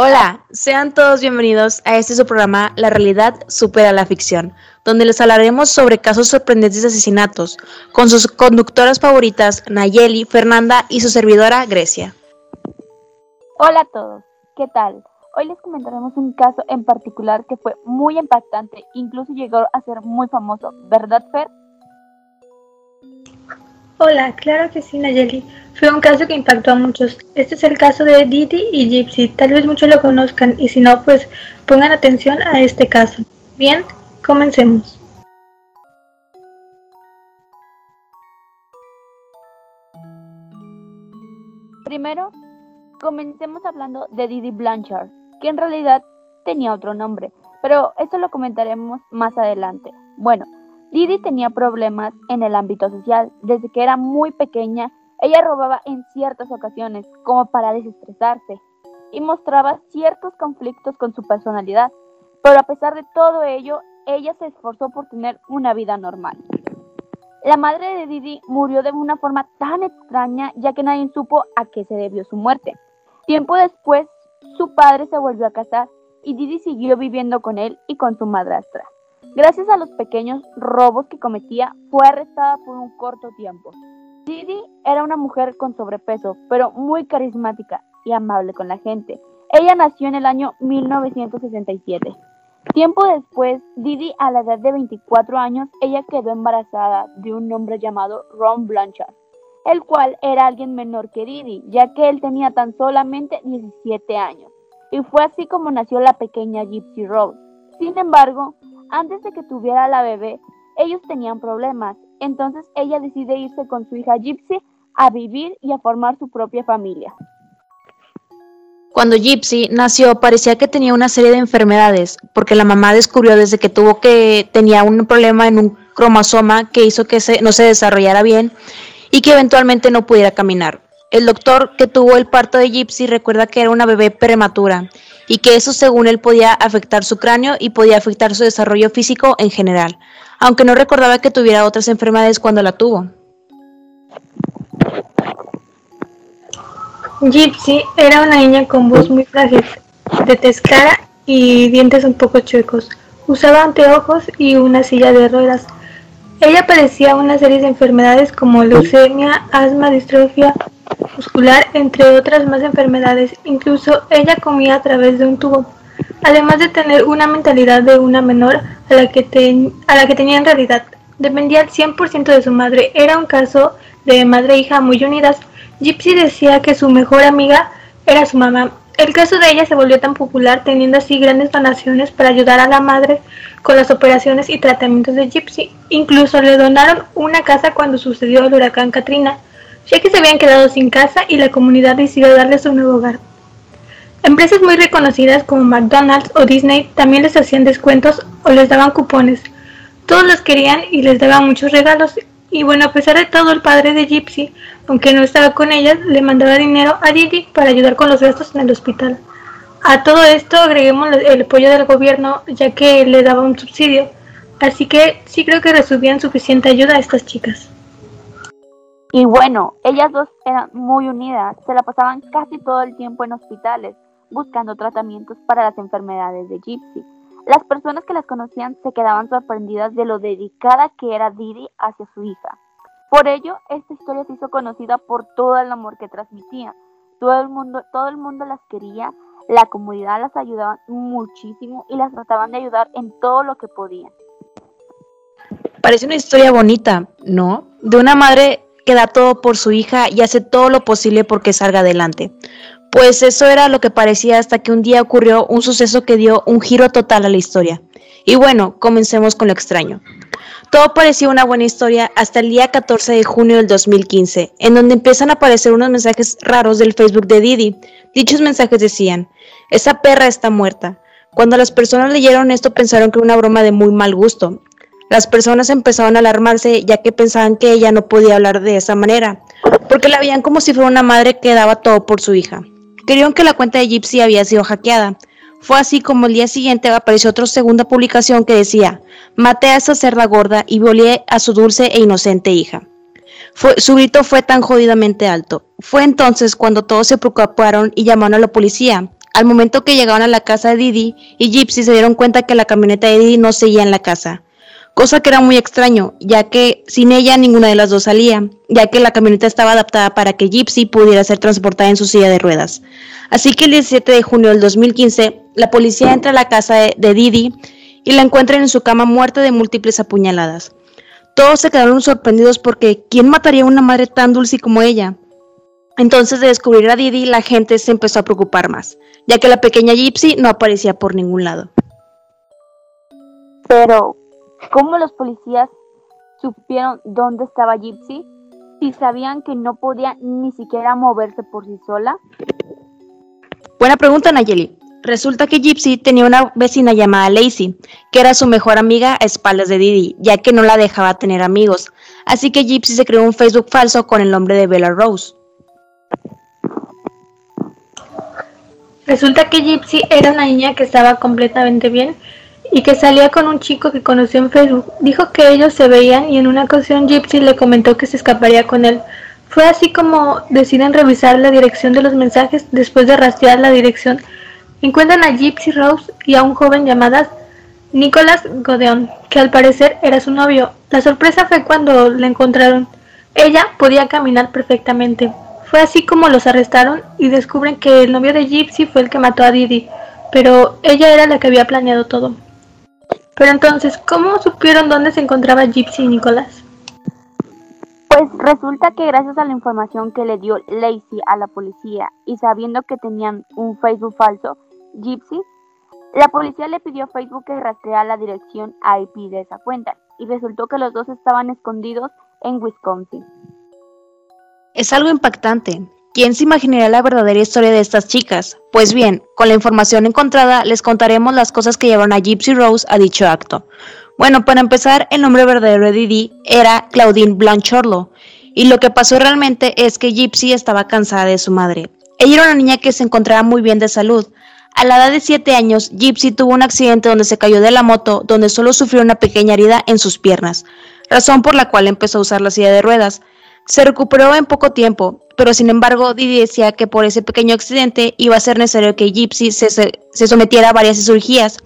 Hola, sean todos bienvenidos a este su programa La realidad supera la ficción, donde les hablaremos sobre casos sorprendentes de asesinatos, con sus conductoras favoritas Nayeli, Fernanda y su servidora Grecia. Hola a todos, ¿qué tal? Hoy les comentaremos un caso en particular que fue muy impactante, incluso llegó a ser muy famoso, ¿verdad Fer? Hola, claro que sí, Nayeli. Fue un caso que impactó a muchos. Este es el caso de Didi y Gypsy. Tal vez muchos lo conozcan y si no, pues pongan atención a este caso. Bien, comencemos. Primero, comencemos hablando de Didi Blanchard, que en realidad tenía otro nombre, pero eso lo comentaremos más adelante. Bueno, Didi tenía problemas en el ámbito social. Desde que era muy pequeña, ella robaba en ciertas ocasiones, como para desestresarse, y mostraba ciertos conflictos con su personalidad. Pero a pesar de todo ello, ella se esforzó por tener una vida normal. La madre de Didi murió de una forma tan extraña ya que nadie supo a qué se debió su muerte. Tiempo después, su padre se volvió a casar y Didi siguió viviendo con él y con su madrastra. Gracias a los pequeños robos que cometía, fue arrestada por un corto tiempo. Didi era una mujer con sobrepeso, pero muy carismática y amable con la gente. Ella nació en el año 1967. Tiempo después, Didi, a la edad de 24 años, ella quedó embarazada de un hombre llamado Ron Blanchard, el cual era alguien menor que Didi, ya que él tenía tan solamente 17 años. Y fue así como nació la pequeña Gypsy Rose. Sin embargo, antes de que tuviera la bebé, ellos tenían problemas, entonces ella decide irse con su hija Gypsy a vivir y a formar su propia familia. Cuando Gypsy nació parecía que tenía una serie de enfermedades, porque la mamá descubrió desde que tuvo que tenía un problema en un cromosoma que hizo que no se desarrollara bien y que eventualmente no pudiera caminar. El doctor que tuvo el parto de Gypsy recuerda que era una bebé prematura y que eso según él podía afectar su cráneo y podía afectar su desarrollo físico en general, aunque no recordaba que tuviera otras enfermedades cuando la tuvo. Gypsy era una niña con voz muy frágil, de tez clara y dientes un poco chuecos. Usaba anteojos y una silla de ruedas. Ella padecía una serie de enfermedades como leucemia, asma, distrofia, muscular, entre otras más enfermedades. Incluso ella comía a través de un tubo, además de tener una mentalidad de una menor a la que, a la que tenía en realidad. Dependía al 100% de su madre. Era un caso de madre e hija muy unidas. Gypsy decía que su mejor amiga era su mamá. El caso de ella se volvió tan popular teniendo así grandes donaciones para ayudar a la madre con las operaciones y tratamientos de Gypsy. Incluso le donaron una casa cuando sucedió el huracán Katrina ya que se habían quedado sin casa y la comunidad decidió darles un nuevo hogar. Empresas muy reconocidas como McDonald's o Disney también les hacían descuentos o les daban cupones. Todos los querían y les daban muchos regalos. Y bueno, a pesar de todo, el padre de Gypsy, aunque no estaba con ellas, le mandaba dinero a Didi para ayudar con los gastos en el hospital. A todo esto agreguemos el apoyo del gobierno, ya que le daba un subsidio. Así que sí creo que recibían suficiente ayuda a estas chicas. Y bueno, ellas dos eran muy unidas, se la pasaban casi todo el tiempo en hospitales, buscando tratamientos para las enfermedades de Gypsy. Las personas que las conocían se quedaban sorprendidas de lo dedicada que era Didi hacia su hija. Por ello, esta historia se hizo conocida por todo el amor que transmitía. Todo el mundo, todo el mundo las quería, la comunidad las ayudaba muchísimo y las trataban de ayudar en todo lo que podían. Parece una historia bonita, ¿no? De una madre que da todo por su hija y hace todo lo posible porque salga adelante. Pues eso era lo que parecía hasta que un día ocurrió un suceso que dio un giro total a la historia. Y bueno, comencemos con lo extraño. Todo parecía una buena historia hasta el día 14 de junio del 2015, en donde empiezan a aparecer unos mensajes raros del Facebook de Didi. Dichos mensajes decían, esa perra está muerta. Cuando las personas leyeron esto pensaron que era una broma de muy mal gusto, las personas empezaron a alarmarse ya que pensaban que ella no podía hablar de esa manera, porque la veían como si fuera una madre que daba todo por su hija. Creyeron que la cuenta de Gypsy había sido hackeada. Fue así como el día siguiente apareció otra segunda publicación que decía, maté a esa cerda gorda y violé a su dulce e inocente hija. su grito fue tan jodidamente alto. Fue entonces cuando todos se preocuparon y llamaron a la policía. al momento que llegaron a la casa de Didi y Gypsy se dieron cuenta que la camioneta de Didi no seguía en la casa, cosa que era muy extraño, ya que sin ella ninguna de las dos salía, ya que la camioneta estaba adaptada para que Gypsy pudiera ser transportada en su silla de ruedas. Así que el 17 de junio del 2015, la policía entra a la casa de, Didi y la encuentran en su cama muerta de múltiples apuñaladas. Todos se quedaron sorprendidos porque ¿quién mataría a una madre tan dulce como ella? Entonces de descubrir a Didi, la gente se empezó a preocupar más, ya que la pequeña Gypsy no aparecía por ningún lado. Pero, ¿cómo los policías supieron dónde estaba Gypsy? Si sabían que no podía ni siquiera moverse por sí sola. Buena pregunta, Nayeli. Resulta que Gypsy tenía una vecina llamada Lacey, que era su mejor amiga a espaldas de Didi, ya que no la dejaba tener amigos. Así que Gypsy se creó un Facebook falso con el nombre de Bella Rose. Resulta que Gypsy era una niña que estaba completamente bien y que salía con un chico que conoció en Facebook. Dijo que ellos se veían y en una ocasión Gypsy le comentó que se escaparía con él. Fue así como deciden revisar la dirección de los mensajes después de rastrear la dirección Encuentran a Gypsy Rose y a un joven llamado Nicholas Godeon, que al parecer era su novio. La sorpresa fue cuando la encontraron. Ella podía caminar perfectamente. Fue así como los arrestaron y descubren que el novio de Gypsy fue el que mató a Didi, pero ella era la que había planeado todo. Pero entonces, ¿cómo supieron dónde se encontraba Gypsy y Nicholas? Pues resulta que gracias a la información que le dio Lacey a la policía y sabiendo que tenían un Facebook falso, Gypsy, la policía le pidió a Facebook que rastreara la dirección IP de esa cuenta y resultó que los dos estaban escondidos en Wisconsin. Es algo impactante. ¿Quién se imaginaría la verdadera historia de estas chicas? Pues bien, con la información encontrada les contaremos las cosas que llevaron a Gypsy Rose a dicho acto. Bueno, para empezar, el nombre verdadero de Didi era Claudine Blanchorlo, y lo que pasó realmente es que Gypsy estaba cansada de su madre. Ella era una niña que se encontraba muy bien de salud, a la edad de 7 años, Gypsy tuvo un accidente donde se cayó de la moto, donde solo sufrió una pequeña herida en sus piernas, razón por la cual empezó a usar la silla de ruedas. Se recuperó en poco tiempo, pero sin embargo Didi decía que por ese pequeño accidente iba a ser necesario que Gypsy se, se sometiera a varias cirugías,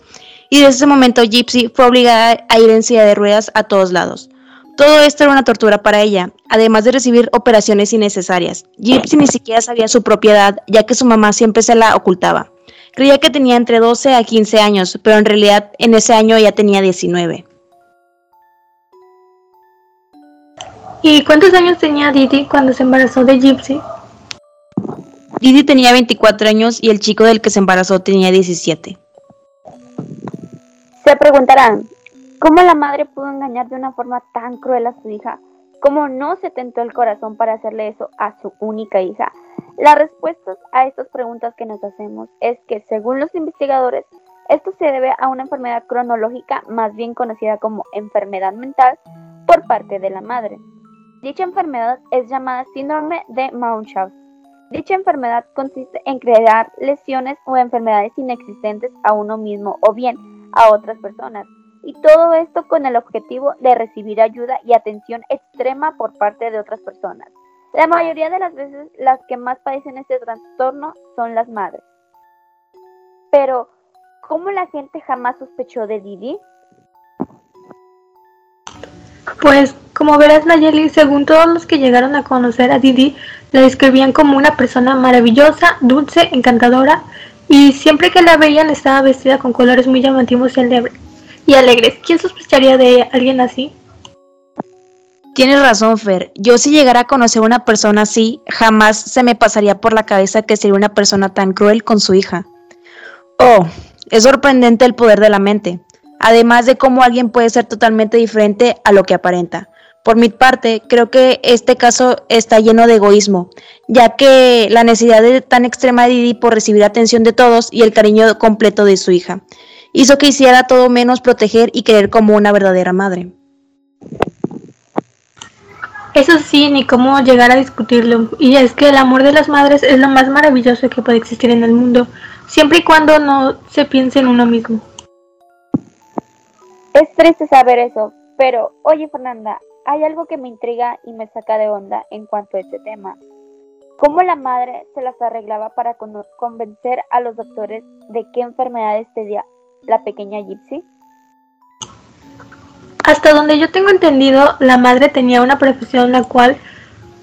y desde ese momento Gypsy fue obligada a ir en silla de ruedas a todos lados. Todo esto era una tortura para ella, además de recibir operaciones innecesarias. Gypsy ni siquiera sabía su propiedad, ya que su mamá siempre se la ocultaba. Creía que tenía entre 12 a 15 años, pero en realidad en ese año ya tenía 19. ¿Y cuántos años tenía Didi cuando se embarazó de Gypsy? Didi tenía 24 años y el chico del que se embarazó tenía 17. Se preguntarán, ¿cómo la madre pudo engañar de una forma tan cruel a su hija? ¿Cómo no se tentó el corazón para hacerle eso a su única hija? La respuesta a estas preguntas que nos hacemos es que, según los investigadores, esto se debe a una enfermedad cronológica más bien conocida como enfermedad mental por parte de la madre. Dicha enfermedad es llamada síndrome de Munchausen. Dicha enfermedad consiste en crear lesiones o enfermedades inexistentes a uno mismo o bien a otras personas, y todo esto con el objetivo de recibir ayuda y atención extrema por parte de otras personas. La mayoría de las veces las que más padecen este trastorno son las madres. Pero, ¿cómo la gente jamás sospechó de Didi? Pues, como verás Nayeli, según todos los que llegaron a conocer a Didi, la describían como una persona maravillosa, dulce, encantadora, y siempre que la veían estaba vestida con colores muy llamativos y alegres. ¿Quién sospecharía de alguien así? Tienes razón, Fer. Yo si llegara a conocer a una persona así, jamás se me pasaría por la cabeza que sería una persona tan cruel con su hija. Oh, es sorprendente el poder de la mente, además de cómo alguien puede ser totalmente diferente a lo que aparenta. Por mi parte, creo que este caso está lleno de egoísmo, ya que la necesidad de, tan extrema de Didi por recibir atención de todos y el cariño completo de su hija, hizo que hiciera todo menos proteger y querer como una verdadera madre. Eso sí, ni cómo llegar a discutirlo. Y es que el amor de las madres es lo más maravilloso que puede existir en el mundo, siempre y cuando no se piense en uno mismo. Es triste saber eso, pero oye Fernanda, hay algo que me intriga y me saca de onda en cuanto a este tema. cómo la madre se las arreglaba para convencer a los doctores de qué enfermedades tenía la pequeña Gypsy. Hasta donde yo tengo entendido, la madre tenía una profesión la cual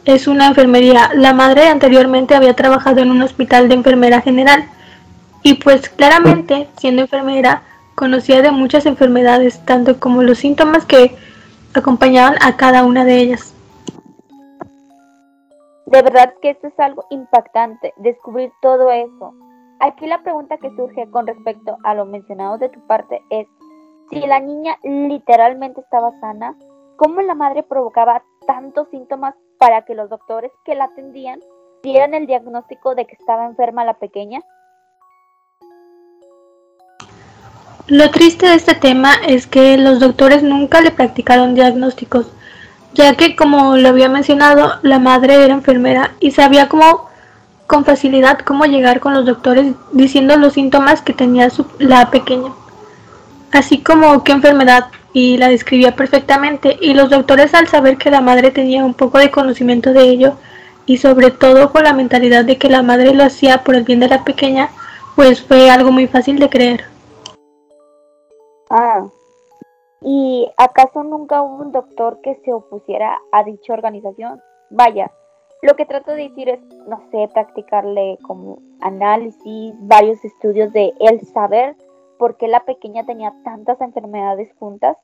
es una enfermería. La madre anteriormente había trabajado en un hospital de enfermera general y pues claramente, siendo enfermera, conocía de muchas enfermedades, tanto como los síntomas que acompañaban a cada una de ellas. De verdad que esto es algo impactante, descubrir todo eso. Aquí la pregunta que surge con respecto a lo mencionado de tu parte es, si la niña literalmente estaba sana, ¿cómo la madre provocaba tantos síntomas para que los doctores que la atendían dieran el diagnóstico de que estaba enferma la pequeña? Lo triste de este tema es que los doctores nunca le practicaron diagnósticos, ya que como lo había mencionado, la madre era enfermera y sabía cómo con facilidad cómo llegar con los doctores diciendo los síntomas que tenía la pequeña, así como qué enfermedad y la describía perfectamente y los doctores al saber que la madre tenía un poco de conocimiento de ello y sobre todo con la mentalidad de que la madre lo hacía por el bien de la pequeña, pues fue algo muy fácil de creer. Ah, ¿y acaso nunca hubo un doctor que se opusiera a dicha organización? Vaya, lo que trato de decir es, no sé, practicarle como análisis, varios estudios de el saber por qué la pequeña tenía tantas enfermedades juntas.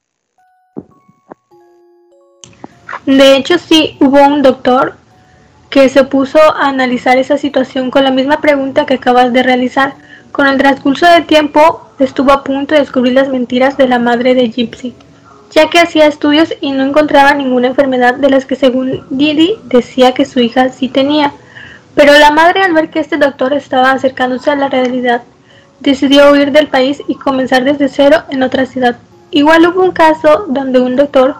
De hecho, sí, hubo un doctor que se puso a analizar esa situación con la misma pregunta que acabas de realizar. Con el transcurso del tiempo, estuvo a punto de descubrir las mentiras de la madre de Gypsy, ya que hacía estudios y no encontraba ninguna enfermedad de las que según Didi decía que su hija sí tenía. Pero la madre al ver que este doctor estaba acercándose a la realidad, decidió huir del país y comenzar desde cero en otra ciudad. Igual hubo un caso donde un doctor,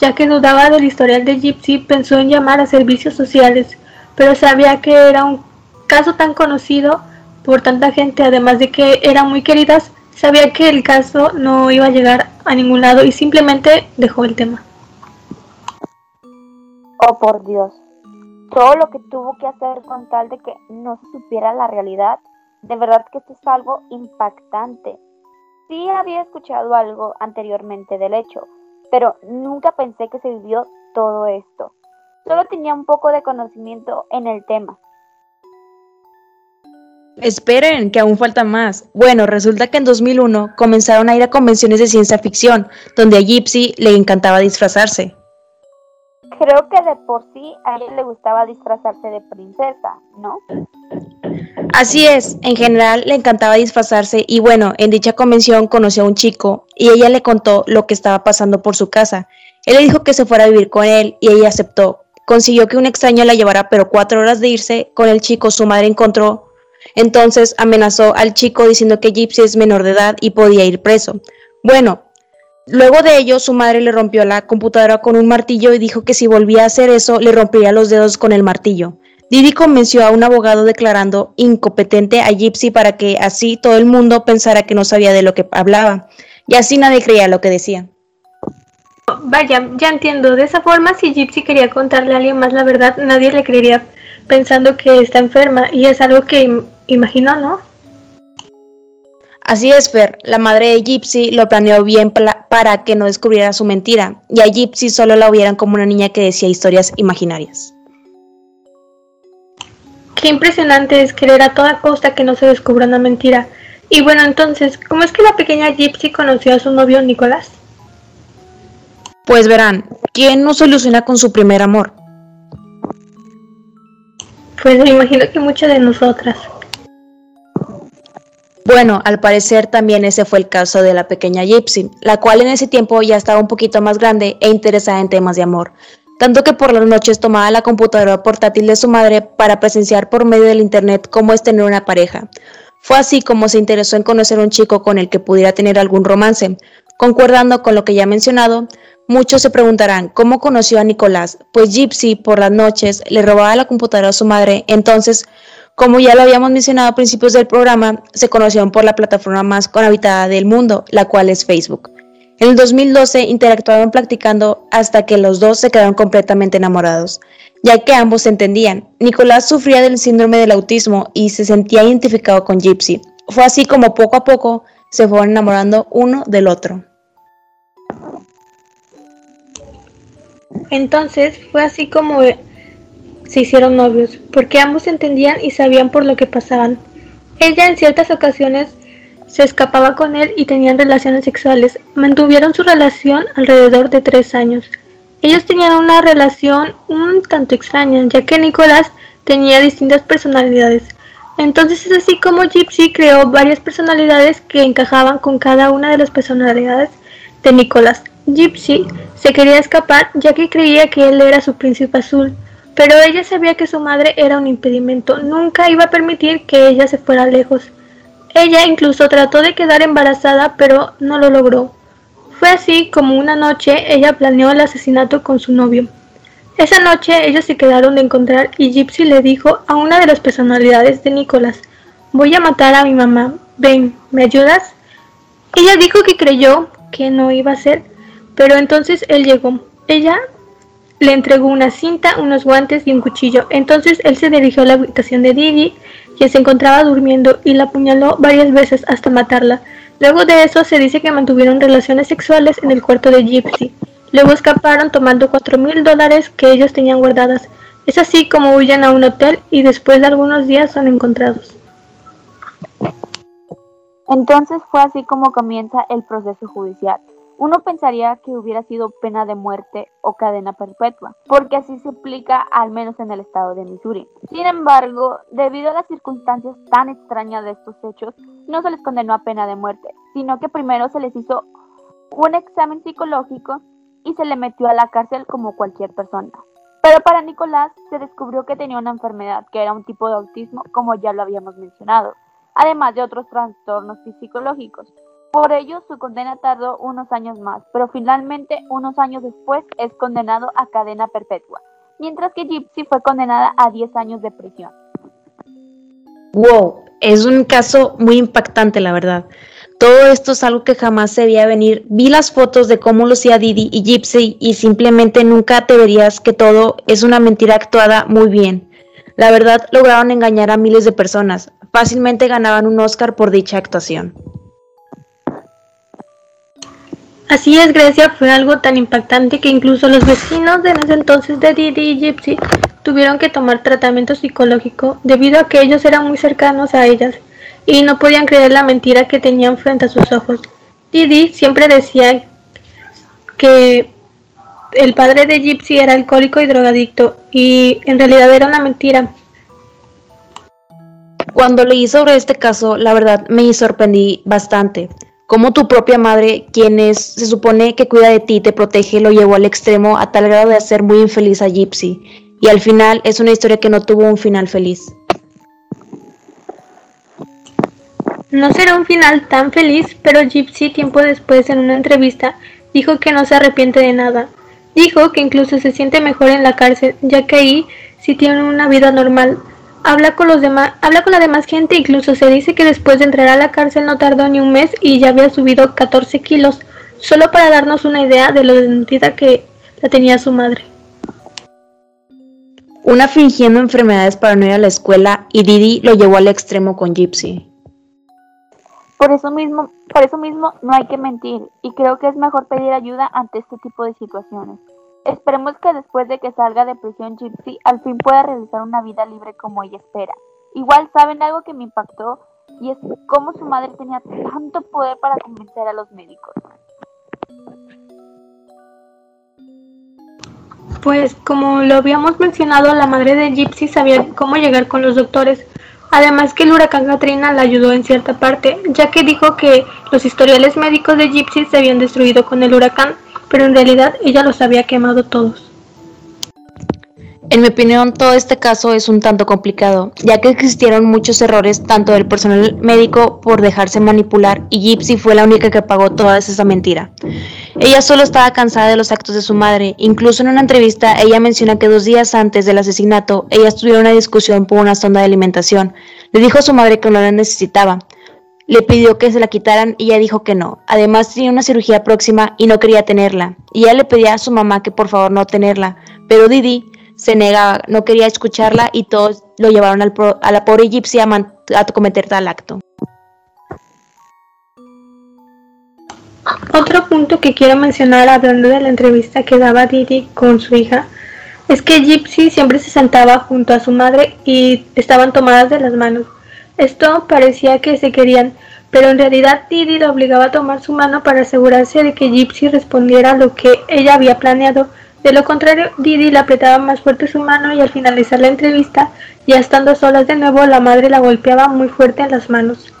ya que dudaba del historial de Gypsy, pensó en llamar a servicios sociales, pero sabía que era un caso tan conocido por tanta gente, además de que eran muy queridas, sabía que el caso no iba a llegar a ningún lado y simplemente dejó el tema. Oh, por Dios. Todo lo que tuvo que hacer con tal de que no se supiera la realidad, de verdad que esto es algo impactante. Sí había escuchado algo anteriormente del hecho, pero nunca pensé que se vivió todo esto. Solo tenía un poco de conocimiento en el tema. Esperen, que aún falta más. Bueno, resulta que en 2001 comenzaron a ir a convenciones de ciencia ficción, donde a Gypsy le encantaba disfrazarse. Creo que de por sí a él le gustaba disfrazarse de princesa, ¿no? Así es, en general le encantaba disfrazarse y bueno, en dicha convención conoció a un chico y ella le contó lo que estaba pasando por su casa. Él le dijo que se fuera a vivir con él y ella aceptó. Consiguió que un extraño la llevara, pero cuatro horas de irse con el chico su madre encontró entonces amenazó al chico diciendo que Gypsy es menor de edad y podía ir preso. Bueno, luego de ello su madre le rompió la computadora con un martillo y dijo que si volvía a hacer eso le rompería los dedos con el martillo. Didi convenció a un abogado declarando incompetente a Gypsy para que así todo el mundo pensara que no sabía de lo que hablaba. Y así nadie creía lo que decía. Vaya, ya entiendo. De esa forma, si Gypsy quería contarle a alguien más la verdad, nadie le creería pensando que está enferma. Y es algo que Imagino, ¿no? Así es, Fer. La madre de Gypsy lo planeó bien para que no descubriera su mentira, y a Gypsy solo la vieran como una niña que decía historias imaginarias. Qué impresionante es querer a toda costa que no se descubra una mentira. Y bueno, entonces, ¿cómo es que la pequeña Gypsy conoció a su novio Nicolás? Pues verán, ¿quién no soluciona con su primer amor? Pues me imagino que muchas de nosotras. Bueno, al parecer también ese fue el caso de la pequeña Gypsy, la cual en ese tiempo ya estaba un poquito más grande e interesada en temas de amor, tanto que por las noches tomaba la computadora portátil de su madre para presenciar por medio del internet cómo es tener una pareja. Fue así como se interesó en conocer un chico con el que pudiera tener algún romance. Concordando con lo que ya he mencionado, muchos se preguntarán cómo conoció a Nicolás, pues Gypsy por las noches le robaba la computadora a su madre, entonces como ya lo habíamos mencionado a principios del programa, se conocieron por la plataforma más habitada del mundo, la cual es Facebook. En el 2012 interactuaron practicando hasta que los dos se quedaron completamente enamorados. ya que ambos se entendían. Nicolás sufría del síndrome del autismo y se sentía identificado con Gypsy. Fue así como poco a poco se fueron enamorando uno del otro. Entonces fue así como se hicieron novios, porque ambos entendían y sabían por lo que pasaban. Ella en ciertas ocasiones se escapaba con él y tenían relaciones sexuales. Mantuvieron su relación alrededor de tres años. Ellos tenían una relación un tanto extraña, ya que Nicolás tenía distintas personalidades. Entonces es así como Gypsy creó varias personalidades que encajaban con cada una de las personalidades de Nicolás. Gypsy se quería escapar ya que creía que él era su príncipe azul, pero ella sabía que su madre era un impedimento, nunca iba a permitir que ella se fuera lejos. Ella incluso trató de quedar embarazada, pero no lo logró. Fue así como una noche ella planeó el asesinato con su novio. Esa noche ellos se quedaron de encontrar y Gypsy le dijo a una de las personalidades de Nicolás, voy a matar a mi mamá, ven, ¿me ayudas? Ella dijo que creyó que no iba a ser, pero entonces él llegó. Ella le entregó una cinta, unos guantes y un cuchillo. Entonces él se dirigió a la habitación de Didi, quien se encontraba durmiendo, y la apuñaló varias veces hasta matarla. Luego de eso se dice que mantuvieron relaciones sexuales en el cuarto de Gypsy. Luego escaparon tomando cuatro mil dólares que ellos tenían guardadas. Es así como huyen a un hotel y después de algunos días son encontrados. Entonces fue así como comienza el proceso judicial. Uno pensaría que hubiera sido pena de muerte o cadena perpetua, porque así se aplica al menos en el estado de Missouri. Sin embargo, debido a las circunstancias tan extrañas de estos hechos, no se les condenó a pena de muerte, sino que primero se les hizo un examen psicológico y se le metió a la cárcel como cualquier persona. Pero para Nicolás se descubrió que tenía una enfermedad que era un tipo de autismo, como ya lo habíamos mencionado, además de otros trastornos psicológicos. Por ello, su condena tardó unos años más, pero finalmente, unos años después, es condenado a cadena perpetua, mientras que Gypsy fue condenada a 10 años de prisión. Wow, es un caso muy impactante, la verdad. Todo esto es algo que jamás se veía venir. Vi las fotos de cómo lucía Didi y Gypsy y simplemente nunca te verías que todo es una mentira actuada muy bien. La verdad, lograron engañar a miles de personas. Fácilmente ganaban un Oscar por dicha actuación. Así es, Grecia fue algo tan impactante que incluso los vecinos de ese entonces de Didi y Gypsy tuvieron que tomar tratamiento psicológico debido a que ellos eran muy cercanos a ellas y no podían creer la mentira que tenían frente a sus ojos. Didi siempre decía que el padre de Gypsy era alcohólico y drogadicto y en realidad era una mentira. Cuando leí sobre este caso, la verdad me sorprendí bastante como tu propia madre, quien se supone que cuida de ti, te protege, lo llevó al extremo a tal grado de hacer muy infeliz a Gypsy. Y al final es una historia que no tuvo un final feliz. No será un final tan feliz, pero Gypsy tiempo después en una entrevista dijo que no se arrepiente de nada. Dijo que incluso se siente mejor en la cárcel, ya que ahí sí tiene una vida normal, habla con los demás, habla con la demás gente, incluso se dice que después de entrar a la cárcel no tardó ni un mes y ya había subido 14 kilos, solo para darnos una idea de lo desnutrida que la tenía su madre. Una fingiendo enfermedades para no ir a la escuela y Didi lo llevó al extremo con Gypsy. Por eso mismo, por eso mismo no hay que mentir y creo que es mejor pedir ayuda ante este tipo de situaciones. Esperemos que después de que salga de prisión Gypsy al fin pueda realizar una vida libre como ella espera. Igual saben algo que me impactó y es cómo su madre tenía tanto poder para convencer a los médicos. Pues como lo habíamos mencionado, la madre de Gypsy sabía cómo llegar con los doctores. Además que el huracán Katrina la ayudó en cierta parte, ya que dijo que los historiales médicos de Gypsy se habían destruido con el huracán pero en realidad ella los había quemado todos. En mi opinión, todo este caso es un tanto complicado, ya que existieron muchos errores tanto del personal médico por dejarse manipular y Gypsy fue la única que pagó toda esa mentira. Ella solo estaba cansada de los actos de su madre, incluso en una entrevista ella menciona que dos días antes del asesinato ellas tuvieron una discusión por una sonda de alimentación. Le dijo a su madre que no la necesitaba, le pidió que se la quitaran y ella dijo que no. Además tenía una cirugía próxima y no quería tenerla. Y ella le pedía a su mamá que por favor no tenerla. Pero Didi se negaba, no quería escucharla y todos lo llevaron al a la pobre Gypsy a, a cometer tal acto. Otro punto que quiero mencionar hablando de la entrevista que daba Didi con su hija es que Gypsy siempre se sentaba junto a su madre y estaban tomadas de las manos. Esto parecía que se querían, pero en realidad Didi la obligaba a tomar su mano para asegurarse de que Gypsy respondiera a lo que ella había planeado. De lo contrario, Didi le apretaba más fuerte su mano y al finalizar la entrevista, ya estando solas de nuevo, la madre la golpeaba muy fuerte en las manos.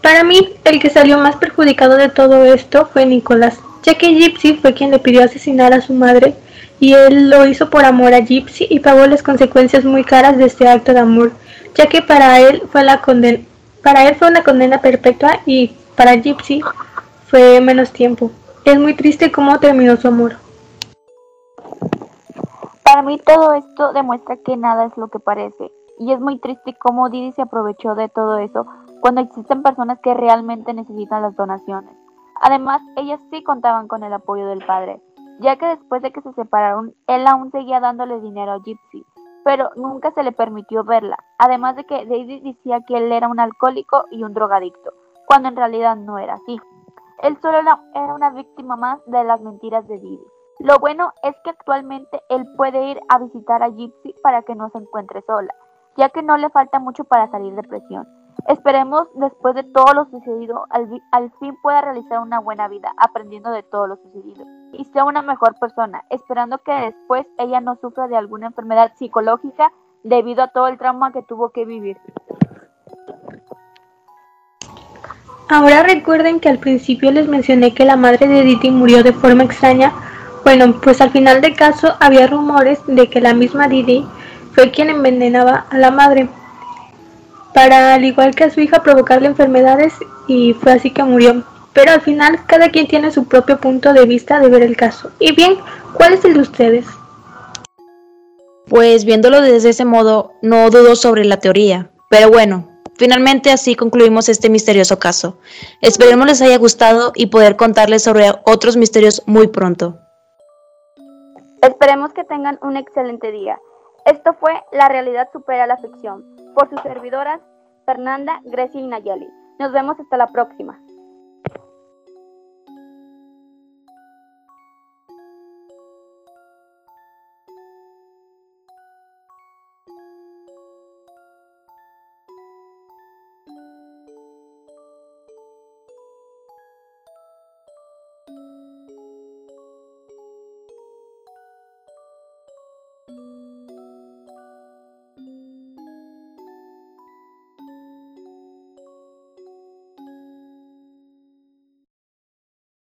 Para mí, el que salió más perjudicado de todo esto fue Nicolás, ya que Gypsy fue quien le pidió asesinar a su madre y él lo hizo por amor a Gypsy y pagó las consecuencias muy caras de este acto de amor, ya que para él fue la condena, para él fue una condena perpetua y para Gypsy fue menos tiempo. Es muy triste cómo terminó su amor. Para mí todo esto demuestra que nada es lo que parece y es muy triste cómo Didi se aprovechó de todo eso cuando existen personas que realmente necesitan las donaciones. Además, ellas sí contaban con el apoyo del padre, ya que después de que se separaron, él aún seguía dándole dinero a Gypsy, pero nunca se le permitió verla, además de que Daisy decía que él era un alcohólico y un drogadicto, cuando en realidad no era así. Él solo era una víctima más de las mentiras de Didi. Lo bueno es que actualmente él puede ir a visitar a Gypsy para que no se encuentre sola, ya que no le falta mucho para salir de presión. Esperemos, después de todo lo sucedido, al, fin pueda realizar una buena vida, aprendiendo de todo lo sucedido, y sea una mejor persona, esperando que después ella no sufra de alguna enfermedad psicológica debido a todo el trauma que tuvo que vivir. Ahora recuerden que al principio les mencioné que la madre de Didi murió de forma extraña. Bueno, pues al final del caso había rumores de que la misma Didi fue quien envenenaba a la madre para, al igual que a su hija, provocarle enfermedades y fue así que murió. Pero al final cada quien tiene su propio punto de vista de ver el caso. Y bien, ¿cuál es el de ustedes? Pues viéndolo desde ese modo, no dudo sobre la teoría. Pero bueno, finalmente así concluimos este misterioso caso. Esperemos les haya gustado y poder contarles sobre otros misterios muy pronto. Esperemos que tengan un excelente día. Esto fue La realidad supera la ficción por sus servidoras Fernanda, Grecia y Nayeli. Nos vemos hasta la próxima.